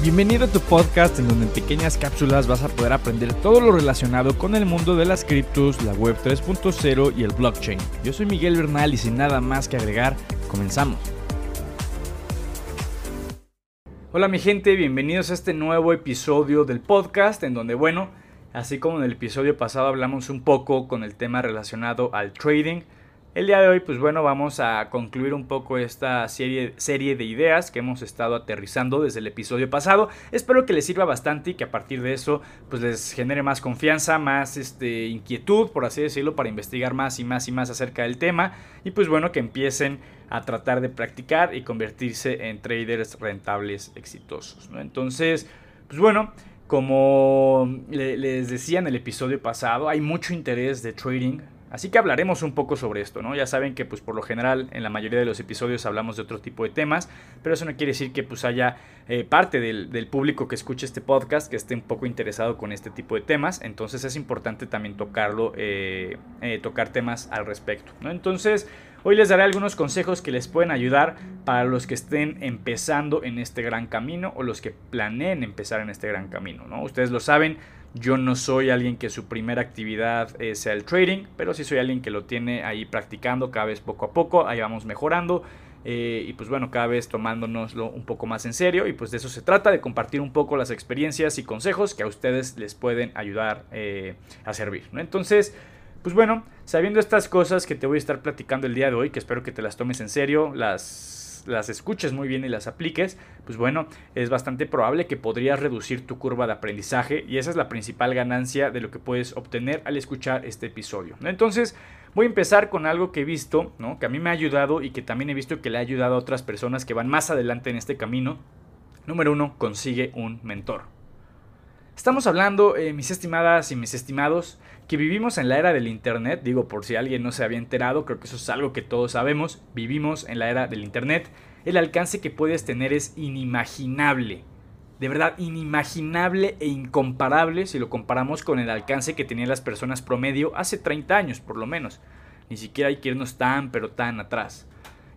Bienvenido a tu podcast en donde en pequeñas cápsulas vas a poder aprender todo lo relacionado con el mundo de las criptos, la web 3.0 y el blockchain. Yo soy Miguel Bernal y sin nada más que agregar, comenzamos. Hola mi gente, bienvenidos a este nuevo episodio del podcast en donde bueno, así como en el episodio pasado hablamos un poco con el tema relacionado al trading, el día de hoy, pues bueno, vamos a concluir un poco esta serie, serie de ideas que hemos estado aterrizando desde el episodio pasado. Espero que les sirva bastante y que a partir de eso, pues les genere más confianza, más este, inquietud, por así decirlo, para investigar más y más y más acerca del tema. Y pues bueno, que empiecen a tratar de practicar y convertirse en traders rentables exitosos. Entonces, pues bueno, como les decía en el episodio pasado, hay mucho interés de trading Así que hablaremos un poco sobre esto, ¿no? Ya saben que pues por lo general en la mayoría de los episodios hablamos de otro tipo de temas, pero eso no quiere decir que pues haya eh, parte del, público que escuche este podcast que esté un poco interesado con este tipo de temas, entonces es importante también tocarlo, eh, eh, tocar temas al respecto, ¿no? Entonces hoy les daré algunos consejos que les pueden ayudar para los que estén empezando en este gran camino o los que planeen empezar en este gran camino, ¿no? Ustedes lo saben, yo no soy alguien que su primera actividad eh, sea el trading, pero sí soy alguien que lo tiene ahí practicando cada vez poco a poco, ahí vamos mejorando. Eh, y pues bueno, cada vez tomándonoslo un poco más en serio y pues de eso se trata, de compartir un poco las experiencias y consejos que a ustedes les pueden ayudar eh, a servir. ¿no? Entonces, pues bueno, sabiendo estas cosas que te voy a estar platicando el día de hoy, que espero que te las tomes en serio, las las escuches muy bien y las apliques, pues bueno, es bastante probable que podrías reducir tu curva de aprendizaje y esa es la principal ganancia de lo que puedes obtener al escuchar este episodio. Entonces, voy a empezar con algo que he visto, ¿no? que a mí me ha ayudado y que también he visto que le ha ayudado a otras personas que van más adelante en este camino. Número uno, consigue un mentor. Estamos hablando, eh, mis estimadas y mis estimados, que vivimos en la era del Internet, digo por si alguien no se había enterado, creo que eso es algo que todos sabemos, vivimos en la era del Internet, el alcance que puedes tener es inimaginable, de verdad inimaginable e incomparable si lo comparamos con el alcance que tenían las personas promedio hace 30 años por lo menos, ni siquiera hay que irnos tan pero tan atrás.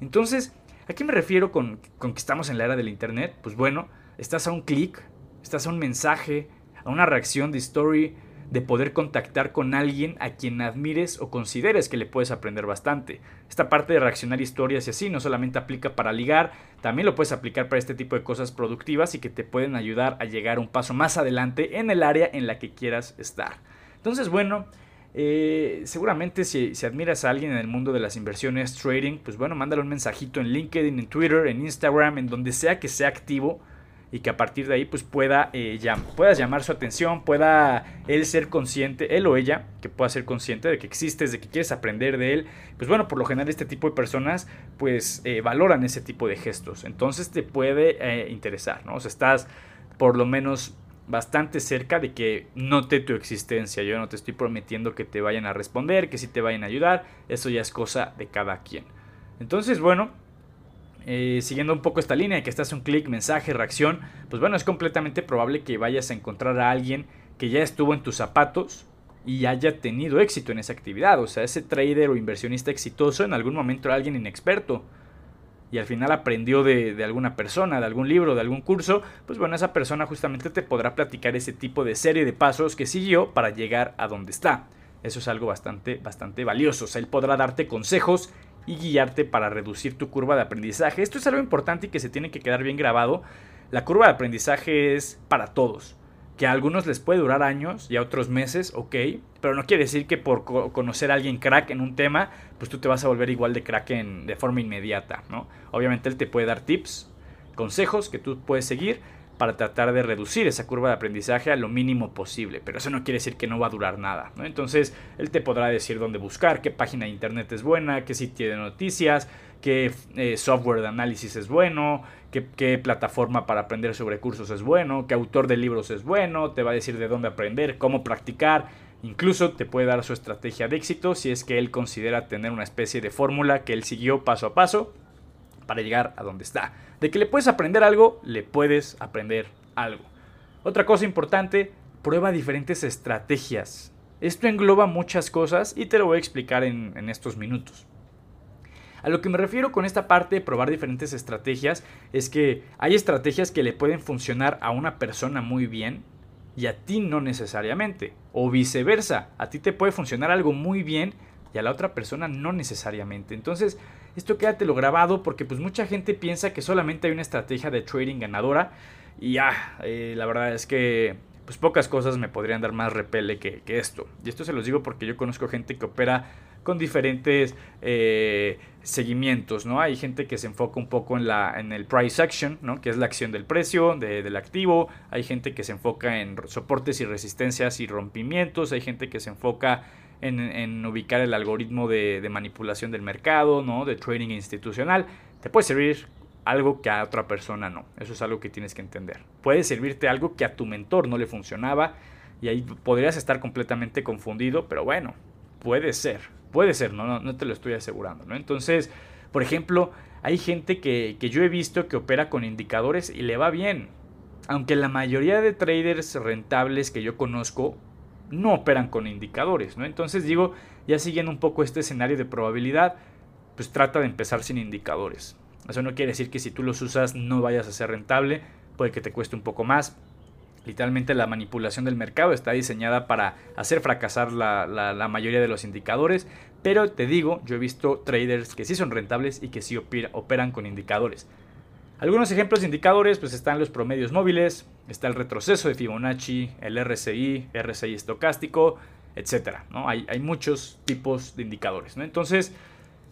Entonces, ¿a qué me refiero con, con que estamos en la era del Internet? Pues bueno, estás a un clic, estás a un mensaje, a una reacción de story, de poder contactar con alguien a quien admires o consideres que le puedes aprender bastante. Esta parte de reaccionar historias y así no solamente aplica para ligar, también lo puedes aplicar para este tipo de cosas productivas y que te pueden ayudar a llegar un paso más adelante en el área en la que quieras estar. Entonces, bueno, eh, seguramente si, si, admiras a alguien en el mundo de las inversiones, trading, pues bueno, mándale un mensajito en LinkedIn, en Twitter, en Instagram, en donde sea que sea activo y que a partir de ahí pues pueda eh, puedas llamar su atención, pueda él ser consciente, él o ella, que pueda ser consciente de que existes, de que quieres aprender de él. Pues bueno, por lo general este tipo de personas pues eh, valoran ese tipo de gestos, entonces te puede eh, interesar, ¿no? O sea, estás por lo menos bastante cerca de que note tu existencia. Yo no te estoy prometiendo que te vayan a responder, que sí te vayan a ayudar, eso ya es cosa de cada quien. Entonces, bueno, eh, siguiendo un poco esta línea que estás un clic, mensaje, reacción, pues bueno, es completamente probable que vayas a encontrar a alguien que ya estuvo en tus zapatos y haya tenido éxito en esa actividad. O sea, ese trader o inversionista exitoso en algún momento era alguien inexperto y al final aprendió de, de, alguna persona, de algún libro, de algún curso, pues bueno, esa persona justamente te podrá platicar ese tipo de serie de pasos que siguió para llegar a donde está. Eso es algo bastante, bastante valioso. O sea, él podrá darte consejos y guiarte para reducir tu curva de aprendizaje. Esto es algo importante y que se tiene que quedar bien grabado. La curva de aprendizaje es para todos. Que a algunos les puede durar años y a otros meses, ok. Pero no quiere decir que por conocer a alguien crack en un tema, pues tú te vas a volver igual de crack en, de forma inmediata, ¿no? Obviamente él te puede dar tips, consejos que tú puedes seguir, para tratar de reducir esa curva de aprendizaje a lo mínimo posible, pero eso no quiere decir que no va a durar nada. Entonces, él te podrá decir dónde buscar, qué página de internet es buena, qué sitio de noticias, qué eh, software de análisis es bueno, qué, qué, plataforma para aprender sobre cursos es bueno, qué autor de libros es bueno, te va a decir de dónde aprender, cómo practicar, incluso te puede dar su estrategia de éxito si es que él considera tener una especie de fórmula que él siguió paso a paso para llegar a donde está. De que le puedes aprender algo, le puedes aprender algo. Otra cosa importante, prueba diferentes estrategias. Esto engloba muchas cosas y te lo voy a explicar en, estos minutos. A lo que me refiero con esta parte de probar diferentes estrategias es que hay estrategias que le pueden funcionar a una persona muy bien y a ti no necesariamente. O viceversa, a ti te puede funcionar algo muy bien y a la otra persona no necesariamente. Entonces, esto quédatelo grabado porque pues mucha gente piensa que solamente hay una estrategia de trading ganadora y ah, eh, la verdad es que pues pocas cosas me podrían dar más repele que, que esto. Y esto se los digo porque yo conozco gente que opera con diferentes eh, seguimientos, ¿no? Hay gente que se enfoca un poco en, la, en el price action, ¿no? Que es la acción del precio del activo. Hay gente que se enfoca en soportes y resistencias y rompimientos. Hay gente que se enfoca en, ubicar el algoritmo de, manipulación del mercado, ¿no? De trading institucional. Te puede servir algo que a otra persona no. Eso es algo que tienes que entender. Puede servirte algo que a tu mentor no le funcionaba y ahí podrías estar completamente confundido, pero bueno, puede ser. Puede ser, no, no, te lo estoy asegurando, ¿no? Entonces, por ejemplo, hay gente que, que yo he visto que opera con indicadores y le va bien. Aunque la mayoría de traders rentables que yo conozco no operan con indicadores, ¿no? Entonces digo, ya siguiendo un poco este escenario de probabilidad, pues trata de empezar sin indicadores. Eso no quiere decir que si tú los usas no vayas a ser rentable, puede que te cueste un poco más, Literalmente la manipulación del mercado está diseñada para hacer fracasar la, mayoría de los indicadores, pero te digo, yo he visto traders que sí son rentables y que sí operan con indicadores. Algunos ejemplos de indicadores, pues están los promedios móviles, está el retroceso de Fibonacci, el RSI, RSI estocástico, etc. ¿no? Hay, muchos tipos de indicadores. ¿no? Entonces,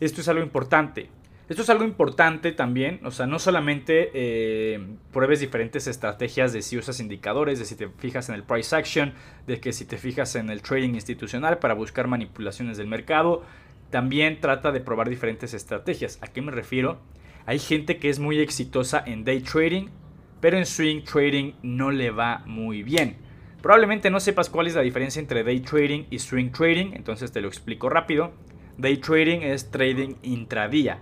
esto es algo importante. Esto es algo importante también, o sea, no solamente eh, pruebes diferentes estrategias de si usas indicadores, de si te fijas en el price action, de que si te fijas en el trading institucional para buscar manipulaciones del mercado, también trata de probar diferentes estrategias. ¿A qué me refiero? Hay gente que es muy exitosa en day trading, pero en swing trading no le va muy bien. Probablemente no sepas cuál es la diferencia entre day trading y swing trading, entonces te lo explico rápido. Day trading es trading intradía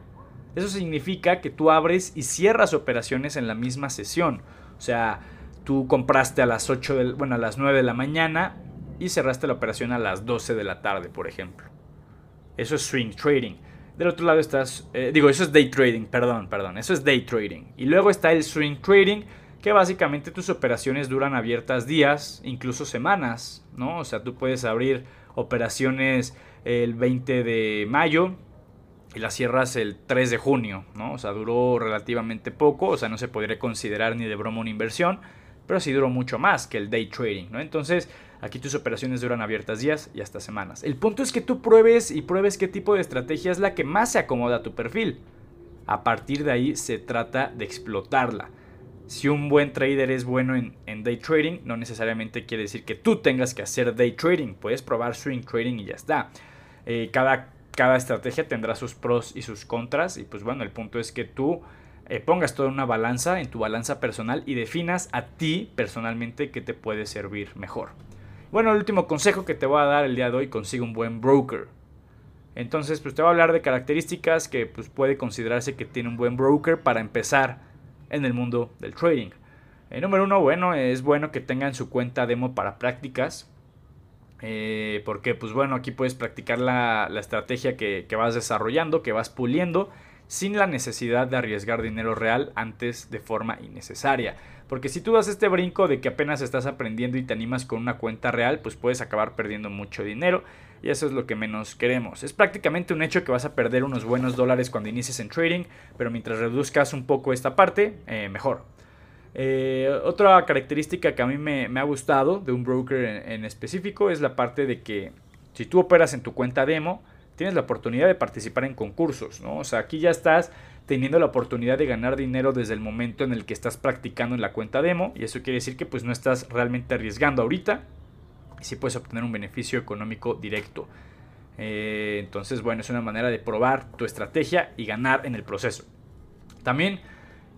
eso significa que tú abres y cierras operaciones en la misma sesión. O sea, tú compraste a las 8 de, bueno, a las 9 de la mañana y cerraste la operación a las 12 de la tarde, por ejemplo. Eso es swing trading. Del otro lado estás, eh, digo, eso es day trading, perdón, perdón, eso es day trading. Y luego está el swing trading, que básicamente tus operaciones duran abiertas días, incluso semanas, ¿no? O sea, tú puedes abrir operaciones el 20 de mayo, y la cierras el 3 de junio, ¿no? O sea, duró relativamente poco, o sea, no se podría considerar ni de broma una inversión, pero sí duró mucho más que el day trading, ¿no? Entonces, aquí tus operaciones duran abiertas días y hasta semanas. El punto es que tú pruebes y pruebes qué tipo de estrategia es la que más se acomoda a tu perfil. A partir de ahí se trata de explotarla. Si un buen trader es bueno en, day trading, no necesariamente quiere decir que tú tengas que hacer day trading. Puedes probar swing trading y ya está. Eh, cada cada estrategia tendrá sus pros y sus contras y pues bueno, el punto es que tú eh, pongas toda una balanza en tu balanza personal y definas a ti personalmente qué te puede servir mejor. Bueno, el último consejo que te voy a dar el día de hoy, consigue un buen broker. Entonces, pues te voy a hablar de características que pues, puede considerarse que tiene un buen broker para empezar en el mundo del trading. El eh, número uno, bueno, es bueno que tengan su cuenta demo para prácticas. Eh, porque pues bueno, aquí puedes practicar la, estrategia que, vas desarrollando, que vas puliendo, sin la necesidad de arriesgar dinero real antes de forma innecesaria. Porque si tú das este brinco de que apenas estás aprendiendo y te animas con una cuenta real, pues puedes acabar perdiendo mucho dinero y eso es lo que menos queremos. Es prácticamente un hecho que vas a perder unos buenos dólares cuando inicies en trading, pero mientras reduzcas un poco esta parte, eh, mejor. Eh, otra característica que a mí me, ha gustado de un broker en, específico es la parte de que si tú operas en tu cuenta demo, tienes la oportunidad de participar en concursos, ¿no? O sea, aquí ya estás teniendo la oportunidad de ganar dinero desde el momento en el que estás practicando en la cuenta demo y eso quiere decir que pues no estás realmente arriesgando ahorita y sí puedes obtener un beneficio económico directo. Eh, entonces, bueno, es una manera de probar tu estrategia y ganar en el proceso. También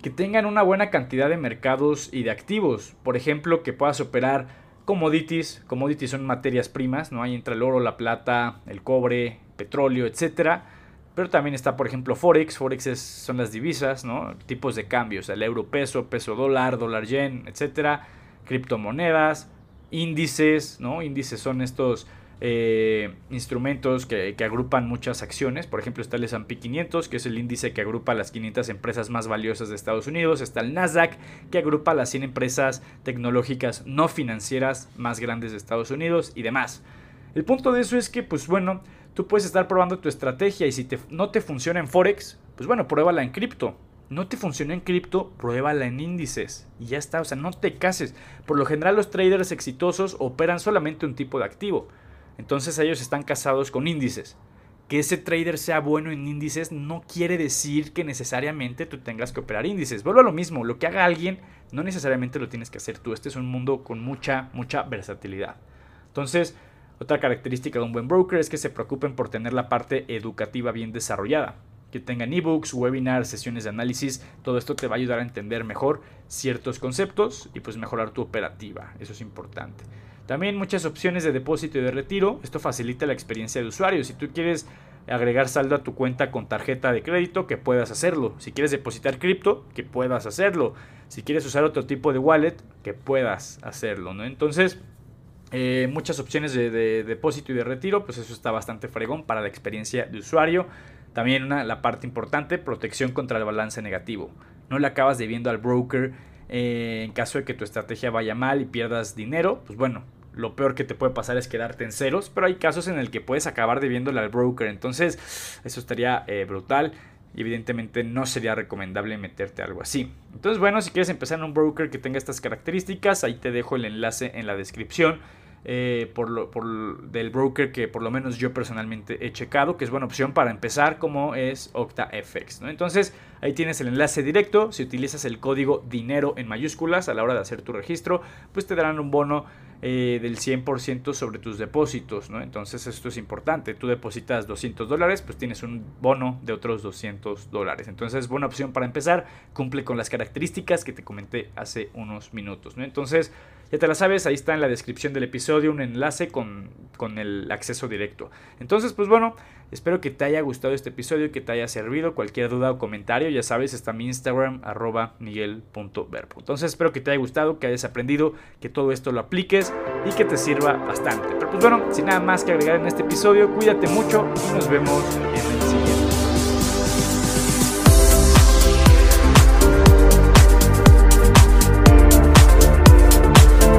que tengan una buena cantidad de mercados y de activos. Por ejemplo, que puedas operar commodities. Commodities son materias primas, ¿no? Ahí entra el oro, la plata, el cobre, petróleo, etcétera. Pero también está, por ejemplo, Forex. Forex son las divisas, ¿no? Tipos de cambios. El euro peso, peso dólar, dólar yen, etcétera. Criptomonedas, índices, ¿no? Índices son estos eh, instrumentos que, agrupan muchas acciones. Por ejemplo, está el S&P 500, que es el índice que agrupa las 500 empresas más valiosas de Estados Unidos. Está el Nasdaq, que agrupa las 100 empresas tecnológicas no financieras más grandes de Estados Unidos y demás. El punto de eso es que, pues bueno, tú puedes estar probando tu estrategia y si no te funciona en Forex, pues bueno, pruébala en cripto. No te funciona en cripto, pruébala en índices. Y ya está, o sea, no te cases. Por lo general los traders exitosos operan solamente un tipo de activo. Entonces ellos están casados con índices. Que ese trader sea bueno en índices no quiere decir que necesariamente tú tengas que operar índices. Vuelvo a lo mismo, lo que haga alguien no necesariamente lo tienes que hacer tú. Este es un mundo con mucha, mucha versatilidad. Entonces, otra característica de un buen broker es que se preocupen por tener la parte educativa bien desarrollada. Que tengan ebooks, webinars, sesiones de análisis, todo esto te va a ayudar a entender mejor ciertos conceptos y pues mejorar tu operativa. Eso es importante. También muchas opciones de depósito y de retiro. Esto facilita la experiencia de usuario. Si tú quieres agregar saldo a tu cuenta con tarjeta de crédito, que puedas hacerlo. Si quieres depositar cripto, que puedas hacerlo. Si quieres usar otro tipo de wallet, que puedas hacerlo. ¿no? Entonces, eh, muchas opciones de, depósito y de retiro, pues eso está bastante fregón para la experiencia de usuario. También la parte importante, protección contra el balance negativo. No le acabas debiendo al broker eh, en caso de que tu estrategia vaya mal y pierdas dinero, pues bueno, lo peor que te puede pasar es quedarte en ceros, pero hay casos en el que puedes acabar debiéndole al broker, entonces eso estaría eh, brutal y evidentemente no sería recomendable meterte algo así. Entonces bueno, si quieres empezar en un broker que tenga estas características, ahí te dejo el enlace en la descripción. Eh, por lo, del broker que por lo menos yo personalmente he checado, que es buena opción para empezar, como es OctaFX. Entonces, ahí tienes el enlace directo. Si utilizas el código dinero en mayúsculas a la hora de hacer tu registro, pues te darán un bono eh, del 100% sobre tus depósitos, ¿no? Entonces esto es importante. Tú depositas 200 dólares, pues tienes un bono de otros 200 dólares. Entonces es buena opción para empezar. Cumple con las características que te comenté hace unos minutos, ¿no? Entonces ya te la sabes, ahí está en la descripción del episodio un enlace con, con el acceso directo. Entonces, pues bueno, espero que te haya gustado este episodio, que te haya servido. Cualquier duda o comentario, ya sabes, está mi Instagram, arroba miguel.verbo. Entonces, espero que te haya gustado, que hayas aprendido, que todo esto lo apliques y que te sirva bastante. Pero pues bueno, sin nada más que agregar en este episodio, cuídate mucho y nos vemos